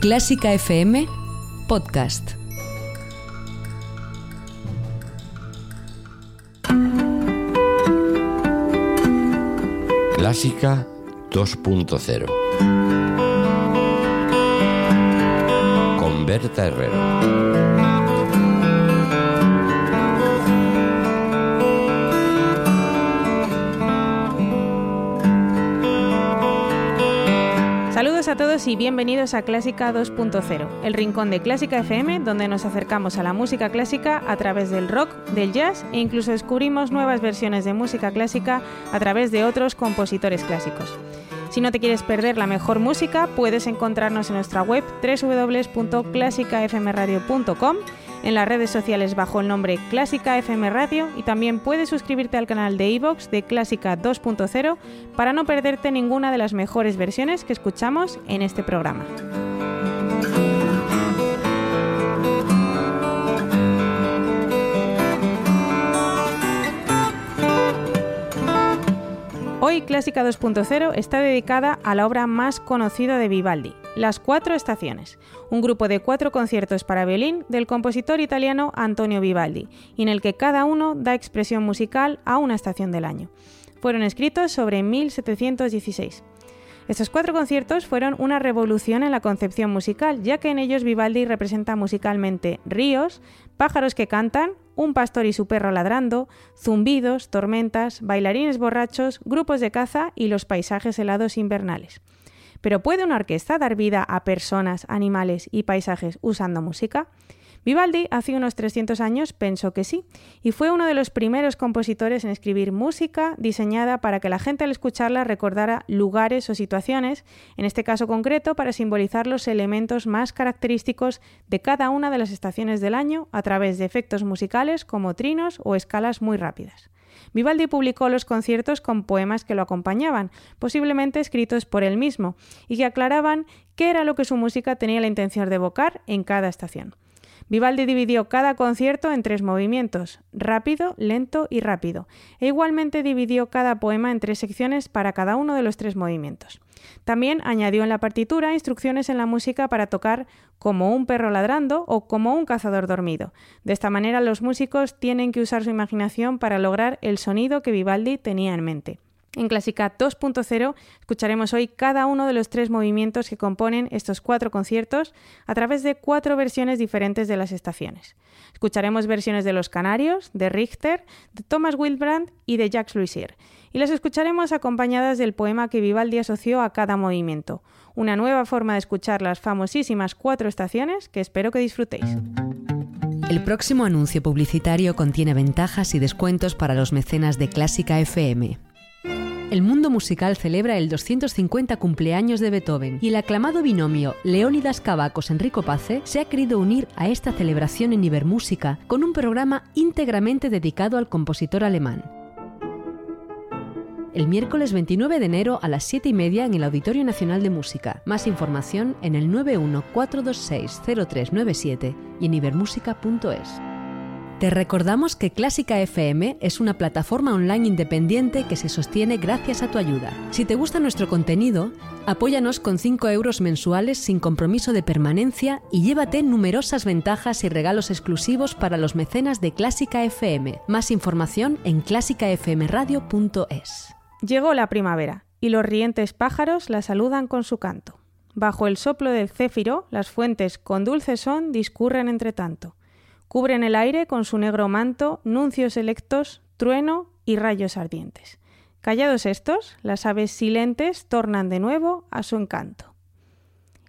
Clásica FM Podcast. Clásica 2.0 con Berta Herrero. Y bienvenidos a Clásica 2.0, el rincón de Clásica FM donde nos acercamos a la música clásica a través del rock, del jazz e incluso descubrimos nuevas versiones de música clásica a través de otros compositores clásicos. Si no te quieres perder la mejor música, puedes encontrarnos en nuestra web www.clásicafmradio.com en las redes sociales bajo el nombre Clásica FM Radio y también puedes suscribirte al canal de iVoox de Clásica 2.0 para no perderte ninguna de las mejores versiones que escuchamos en este programa. Hoy Clásica 2.0 está dedicada a la obra más conocida de Vivaldi, Las Cuatro Estaciones, un grupo de cuatro conciertos para violín del compositor italiano Antonio Vivaldi, en el que cada uno da expresión musical a una estación del año. Fueron escritos sobre 1716. Estos cuatro conciertos fueron una revolución en la concepción musical, ya que en ellos Vivaldi representa musicalmente ríos, pájaros que cantan, un pastor y su perro ladrando, zumbidos, tormentas, bailarines borrachos, grupos de caza y los paisajes helados invernales. Pero ¿puede una orquesta dar vida a personas, animales y paisajes usando música? Vivaldi hace unos 300 años pensó que sí, y fue uno de los primeros compositores en escribir música diseñada para que la gente al escucharla recordara lugares o situaciones, en este caso concreto para simbolizar los elementos más característicos de cada una de las estaciones del año a través de efectos musicales como trinos o escalas muy rápidas. Vivaldi publicó los conciertos con poemas que lo acompañaban, posiblemente escritos por él mismo, y que aclaraban qué era lo que su música tenía la intención de evocar en cada estación. Vivaldi dividió cada concierto en tres movimientos, rápido, lento y rápido, e igualmente dividió cada poema en tres secciones para cada uno de los tres movimientos. También añadió en la partitura instrucciones en la música para tocar como un perro ladrando o como un cazador dormido. De esta manera los músicos tienen que usar su imaginación para lograr el sonido que Vivaldi tenía en mente. En Clásica 2.0 escucharemos hoy cada uno de los tres movimientos que componen estos cuatro conciertos a través de cuatro versiones diferentes de las estaciones. Escucharemos versiones de Los Canarios, de Richter, de Thomas Wildbrand y de Jacques Luisier, y las escucharemos acompañadas del poema que Vivaldi asoció a cada movimiento, una nueva forma de escuchar las famosísimas cuatro estaciones que espero que disfrutéis. El próximo anuncio publicitario contiene ventajas y descuentos para los mecenas de Clásica FM. El mundo musical celebra el 250 cumpleaños de Beethoven y el aclamado binomio Leónidas Cavacos-Enrico Pace se ha querido unir a esta celebración en Ibermúsica con un programa íntegramente dedicado al compositor alemán. El miércoles 29 de enero a las 7 y media en el Auditorio Nacional de Música. Más información en el 914260397 y en ibermúsica.es. Te recordamos que Clásica FM es una plataforma online independiente que se sostiene gracias a tu ayuda. Si te gusta nuestro contenido, apóyanos con 5 euros mensuales sin compromiso de permanencia y llévate numerosas ventajas y regalos exclusivos para los mecenas de Clásica FM. Más información en clásicafmradio.es. Llegó la primavera y los rientes pájaros la saludan con su canto. Bajo el soplo del céfiro, las fuentes con dulce son discurren entre tanto. Cubren el aire con su negro manto nuncios electos, trueno y rayos ardientes. Callados estos, las aves silentes tornan de nuevo a su encanto.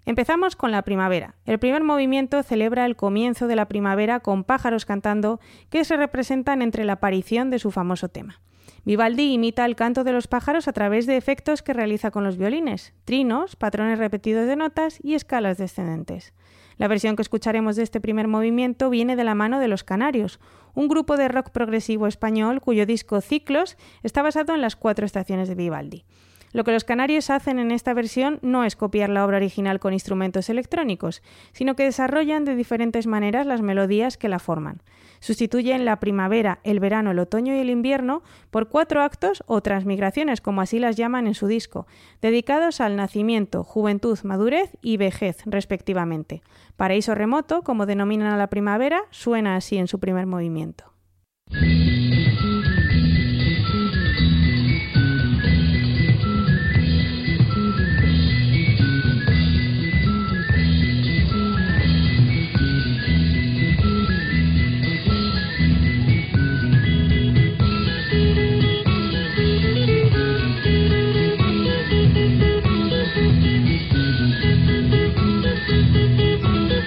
Empezamos con la primavera. El primer movimiento celebra el comienzo de la primavera con pájaros cantando que se representan entre la aparición de su famoso tema. Vivaldi imita el canto de los pájaros a través de efectos que realiza con los violines, trinos, patrones repetidos de notas y escalas descendentes. La versión que escucharemos de este primer movimiento viene de la mano de Los Canarios, un grupo de rock progresivo español cuyo disco Ciclos está basado en las cuatro estaciones de Vivaldi. Lo que los canarios hacen en esta versión no es copiar la obra original con instrumentos electrónicos, sino que desarrollan de diferentes maneras las melodías que la forman. Sustituyen la primavera, el verano, el otoño y el invierno por cuatro actos o transmigraciones, como así las llaman en su disco, dedicados al nacimiento, juventud, madurez y vejez, respectivamente. Paraíso remoto, como denominan a la primavera, suena así en su primer movimiento.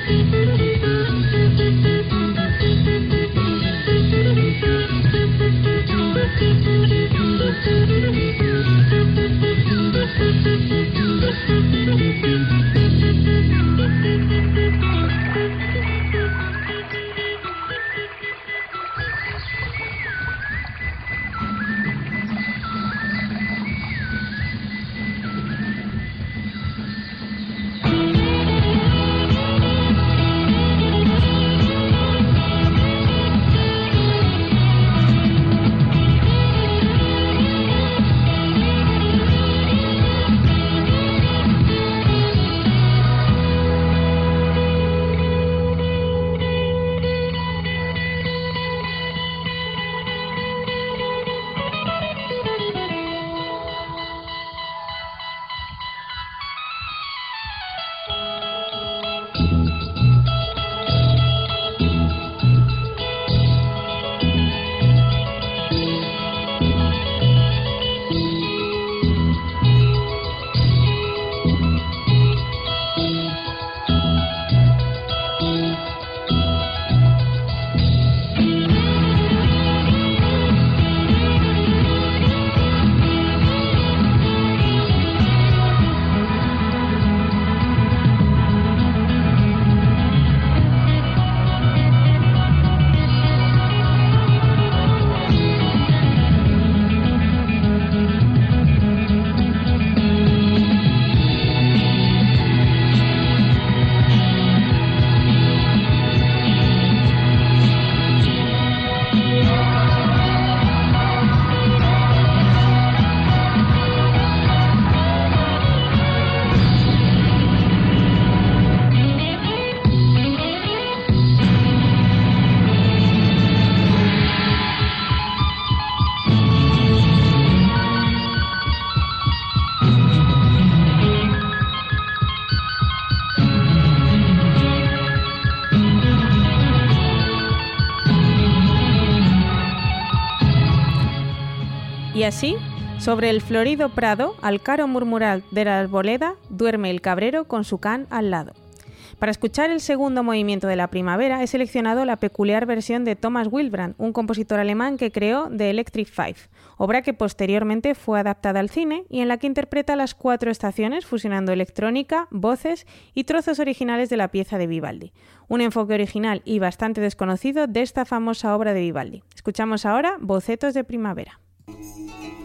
Thank you. Y así, sobre el florido prado, al caro murmurar de la arboleda, duerme el cabrero con su can al lado. Para escuchar el segundo movimiento de la primavera he seleccionado la peculiar versión de Thomas Wilbrand, un compositor alemán que creó The Electric Five, obra que posteriormente fue adaptada al cine y en la que interpreta las cuatro estaciones fusionando electrónica, voces y trozos originales de la pieza de Vivaldi. Un enfoque original y bastante desconocido de esta famosa obra de Vivaldi. Escuchamos ahora Bocetos de Primavera. Música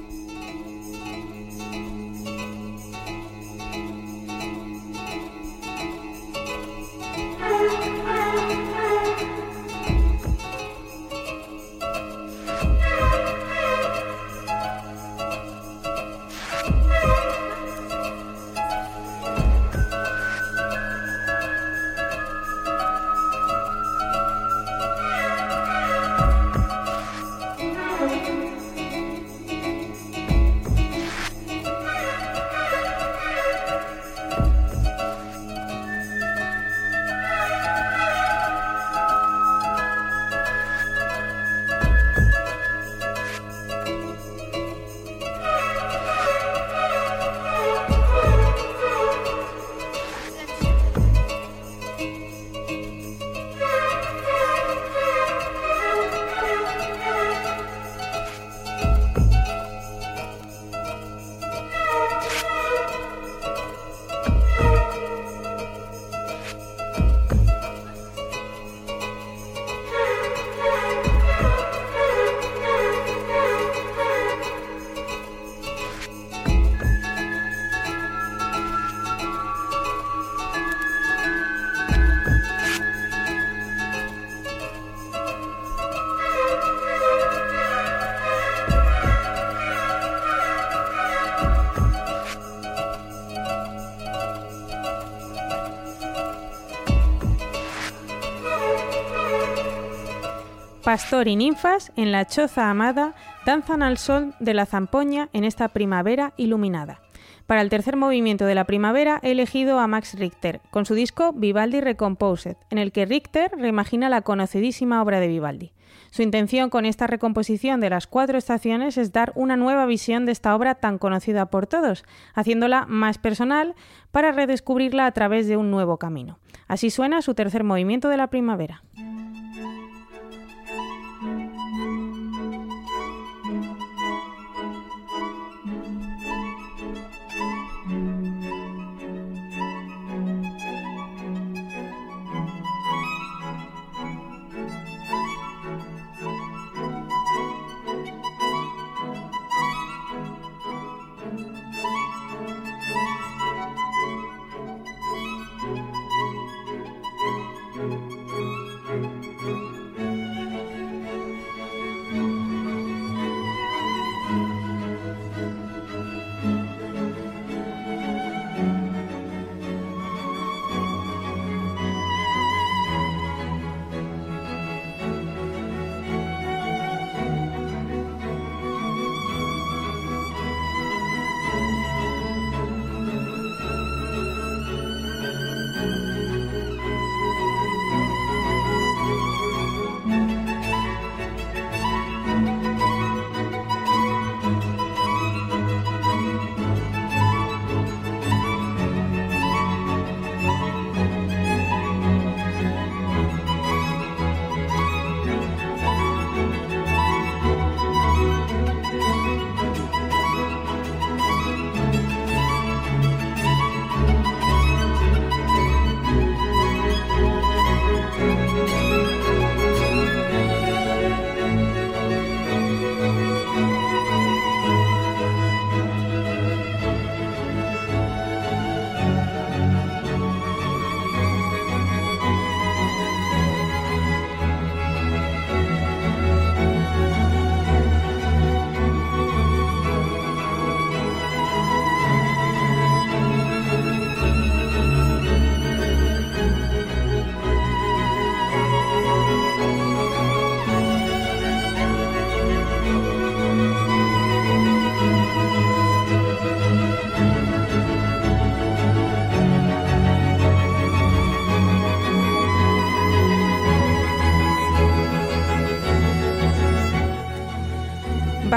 Pastor y ninfas en la choza amada danzan al sol de la zampoña en esta primavera iluminada. Para el tercer movimiento de la primavera he elegido a Max Richter, con su disco Vivaldi Recomposed, en el que Richter reimagina la conocidísima obra de Vivaldi. Su intención con esta recomposición de las cuatro estaciones es dar una nueva visión de esta obra tan conocida por todos, haciéndola más personal para redescubrirla a través de un nuevo camino. Así suena su tercer movimiento de la primavera.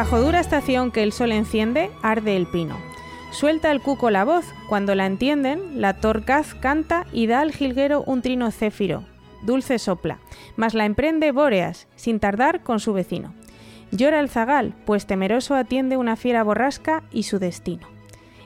Bajo dura estación que el sol enciende, arde el pino. Suelta el cuco la voz, cuando la entienden, la torcaz canta y da al jilguero un trino céfiro, dulce sopla, mas la emprende Bóreas, sin tardar con su vecino. Llora el zagal, pues temeroso atiende una fiera borrasca y su destino.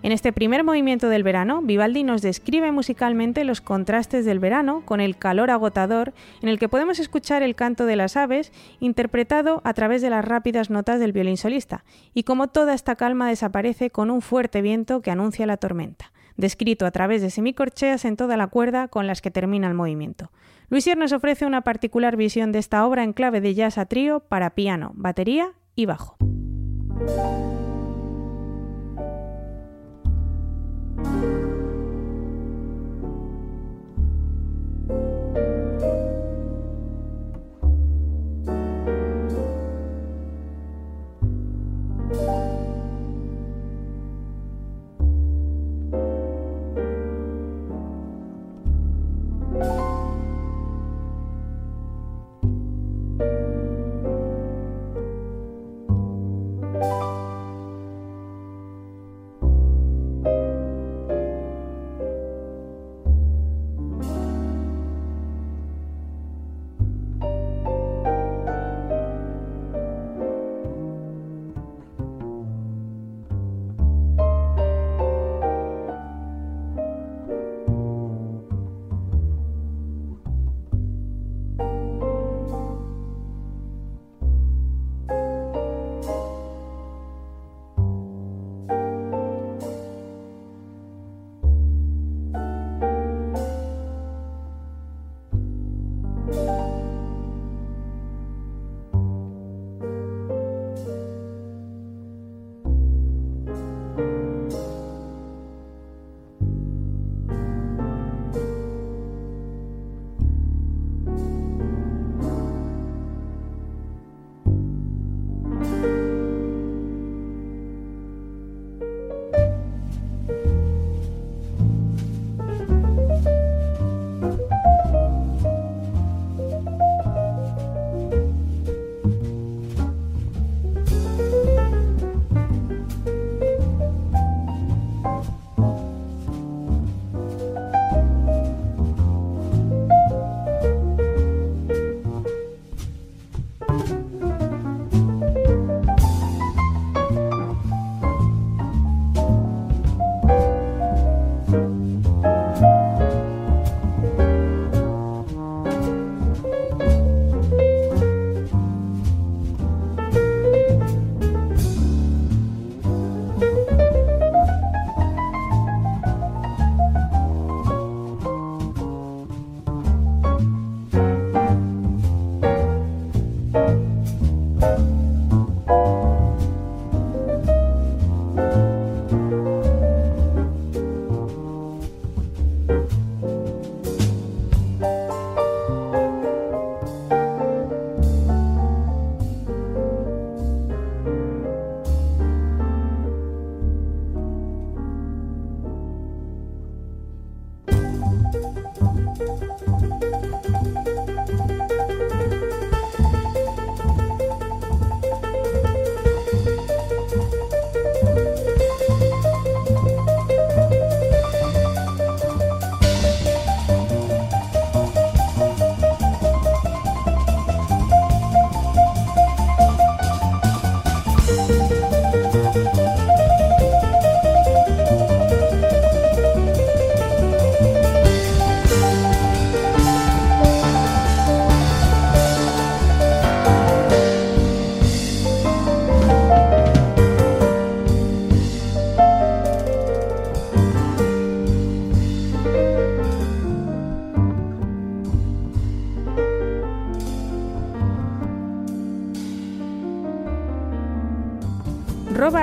En este primer movimiento del verano, Vivaldi nos describe musicalmente los contrastes del verano con el calor agotador, en el que podemos escuchar el canto de las aves interpretado a través de las rápidas notas del violín solista, y cómo toda esta calma desaparece con un fuerte viento que anuncia la tormenta, descrito a través de semicorcheas en toda la cuerda con las que termina el movimiento. Luisier nos ofrece una particular visión de esta obra en clave de jazz a trío para piano, batería y bajo. Thank you.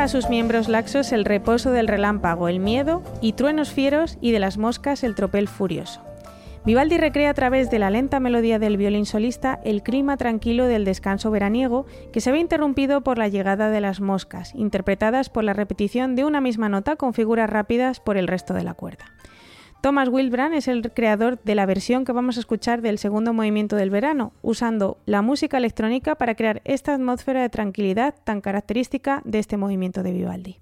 A sus miembros laxos el reposo del relámpago, el miedo y truenos fieros y de las moscas el tropel furioso. Vivaldi recrea a través de la lenta melodía del violín solista el clima tranquilo del descanso veraniego que se ve interrumpido por la llegada de las moscas, interpretadas por la repetición de una misma nota con figuras rápidas por el resto de la cuerda. Thomas Wilbrand es el creador de la versión que vamos a escuchar del segundo movimiento del verano, usando la música electrónica para crear esta atmósfera de tranquilidad tan característica de este movimiento de Vivaldi.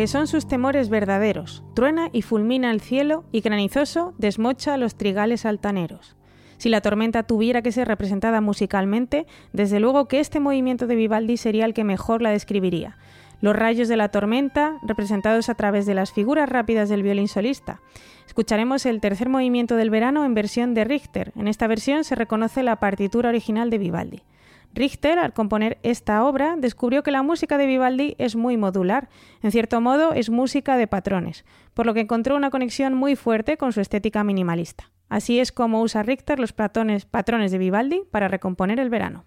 Que son sus temores verdaderos. Truena y fulmina el cielo y granizoso desmocha los trigales altaneros. Si la tormenta tuviera que ser representada musicalmente, desde luego que este movimiento de Vivaldi sería el que mejor la describiría. Los rayos de la tormenta, representados a través de las figuras rápidas del violín solista. Escucharemos el tercer movimiento del verano en versión de Richter. En esta versión se reconoce la partitura original de Vivaldi. Richter, al componer esta obra, descubrió que la música de Vivaldi es muy modular, en cierto modo es música de patrones, por lo que encontró una conexión muy fuerte con su estética minimalista. Así es como usa Richter los patrones, de Vivaldi para recomponer el verano.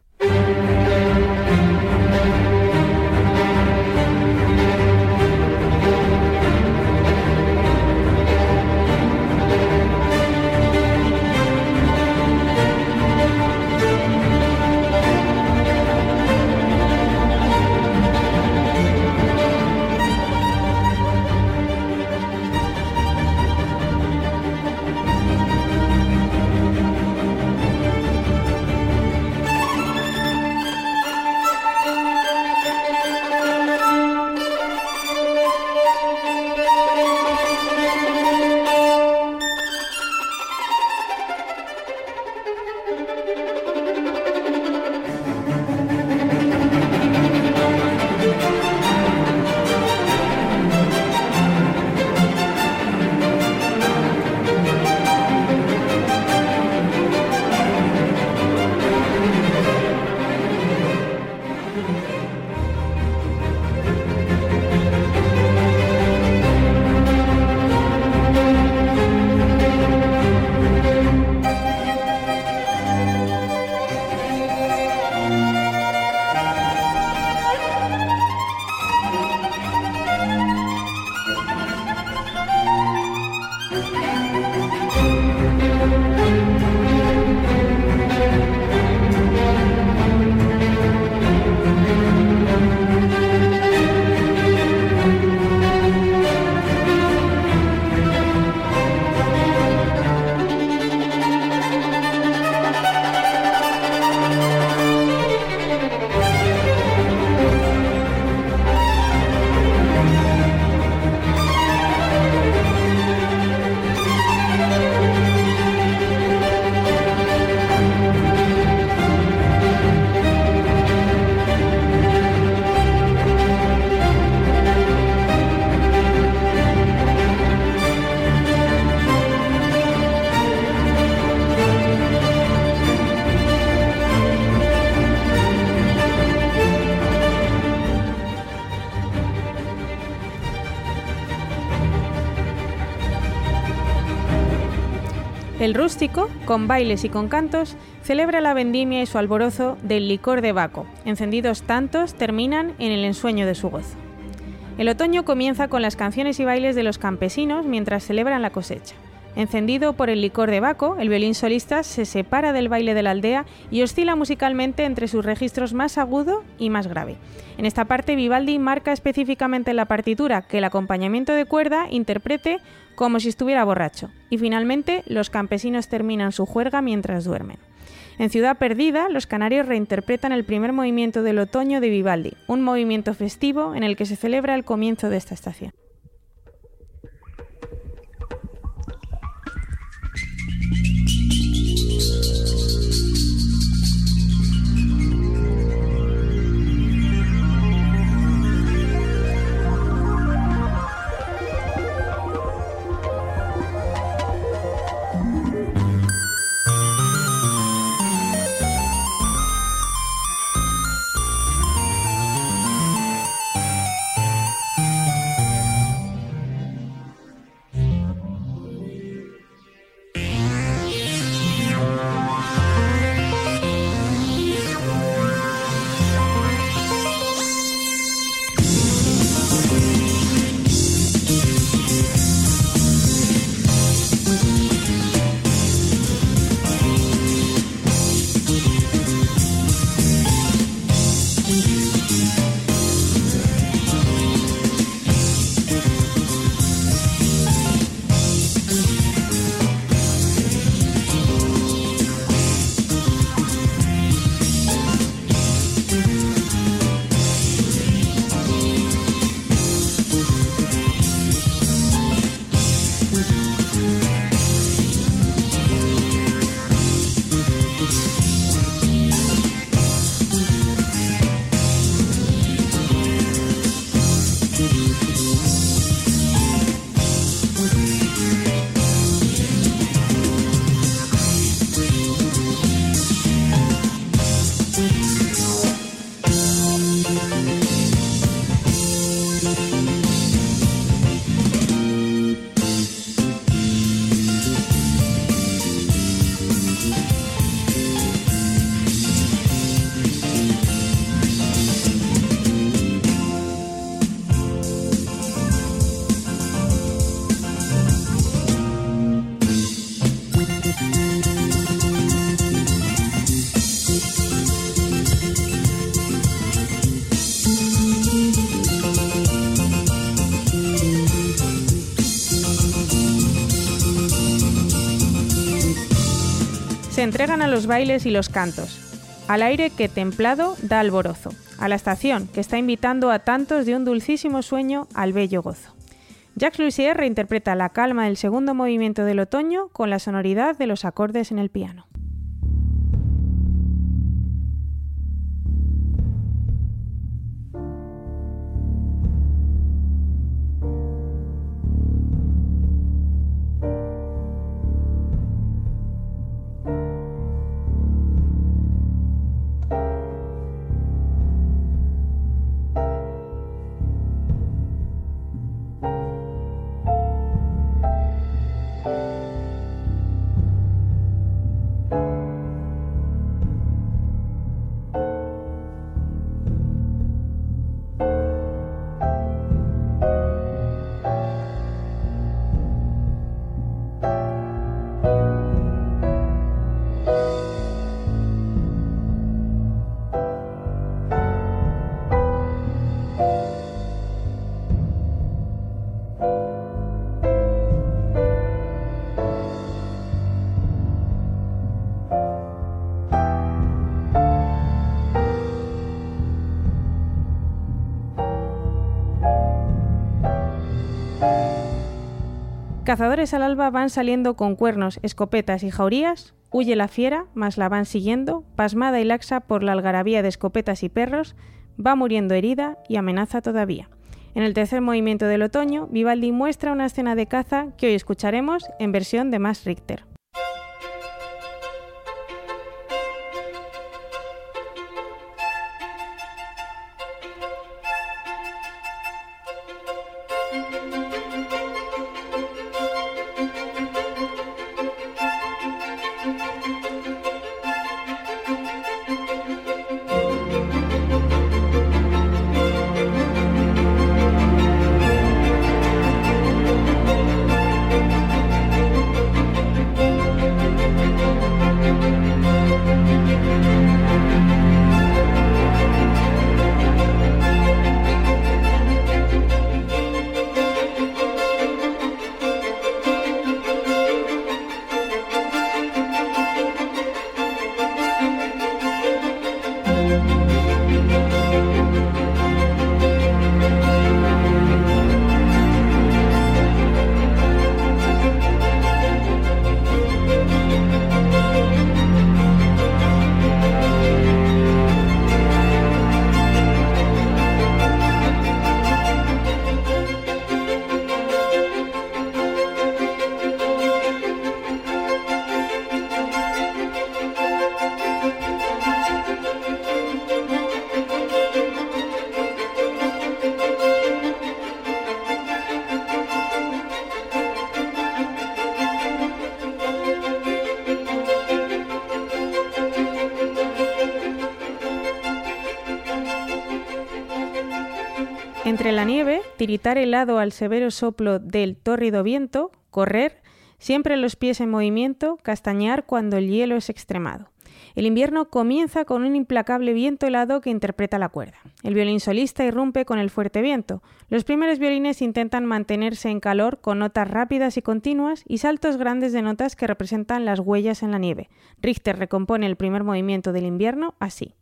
Rústico, con bailes y con cantos, celebra la vendimia y su alborozo del licor de Baco. Encendidos tantos terminan en el ensueño de su gozo. El otoño comienza con las canciones y bailes de los campesinos mientras celebran la cosecha. Encendido por el licor de Baco, el violín solista se separa del baile de la aldea y oscila musicalmente entre sus registros más agudo y más grave. En esta parte Vivaldi marca específicamente en la partitura que el acompañamiento de cuerda interprete como si estuviera borracho. Y finalmente los campesinos terminan su juerga mientras duermen. En Ciudad Perdida, los canarios reinterpretan el primer movimiento del otoño de Vivaldi, un movimiento festivo en el que se celebra el comienzo de esta estación. Entregan a los bailes y los cantos, al aire que templado da alborozo, a la estación que está invitando a tantos de un dulcísimo sueño al bello gozo. Jacques Lussier reinterpreta la calma del segundo movimiento del otoño con la sonoridad de los acordes en el piano. Cazadores al alba van saliendo con cuernos, escopetas y jaurías, huye la fiera, mas la van siguiendo, pasmada y laxa por la algarabía de escopetas y perros, va muriendo herida y amenaza todavía. En el tercer movimiento del otoño, Vivaldi muestra una escena de caza que hoy escucharemos en versión de Max Richter. Tiritar helado al severo soplo del tórrido viento, correr, siempre los pies en movimiento, castañear cuando el hielo es extremado. El invierno comienza con un implacable viento helado que interpreta la cuerda. El violín solista irrumpe con el fuerte viento. Los primeros violines intentan mantenerse en calor con notas rápidas y continuas y saltos grandes de notas que representan las huellas en la nieve. Richter recompone el primer movimiento del invierno así.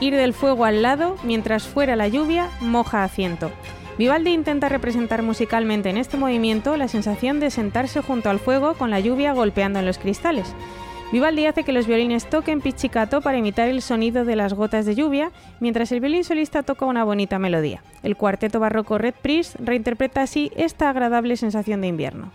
Ir del fuego al lado, mientras fuera la lluvia, moja asiento. Vivaldi intenta representar musicalmente en este movimiento la sensación de sentarse junto al fuego con la lluvia golpeando en los cristales. Vivaldi hace que los violines toquen pizzicato para imitar el sonido de las gotas de lluvia, mientras el violín solista toca una bonita melodía. El cuarteto barroco Red Priest reinterpreta así esta agradable sensación de invierno.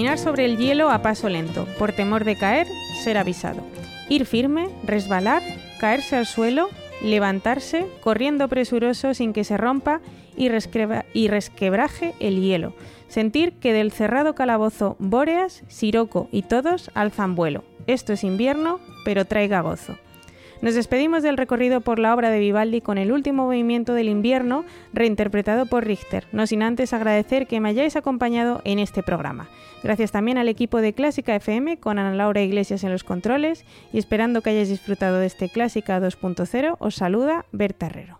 Caminar sobre el hielo a paso lento, por temor de caer, ser avisado. Ir firme, resbalar, caerse al suelo, levantarse, corriendo presuroso sin que se rompa y, y resquebraje el hielo. Sentir que del cerrado calabozo Bóreas, Siroco y todos alzan vuelo. Esto es invierno, pero traiga gozo. Nos despedimos del recorrido por la obra de Vivaldi con el último movimiento del invierno reinterpretado por Richter, no sin antes agradecer que me hayáis acompañado en este programa. Gracias también al equipo de Clásica FM con Ana Laura Iglesias en los controles y esperando que hayáis disfrutado de este Clásica 2.0, os saluda Berta Herrero.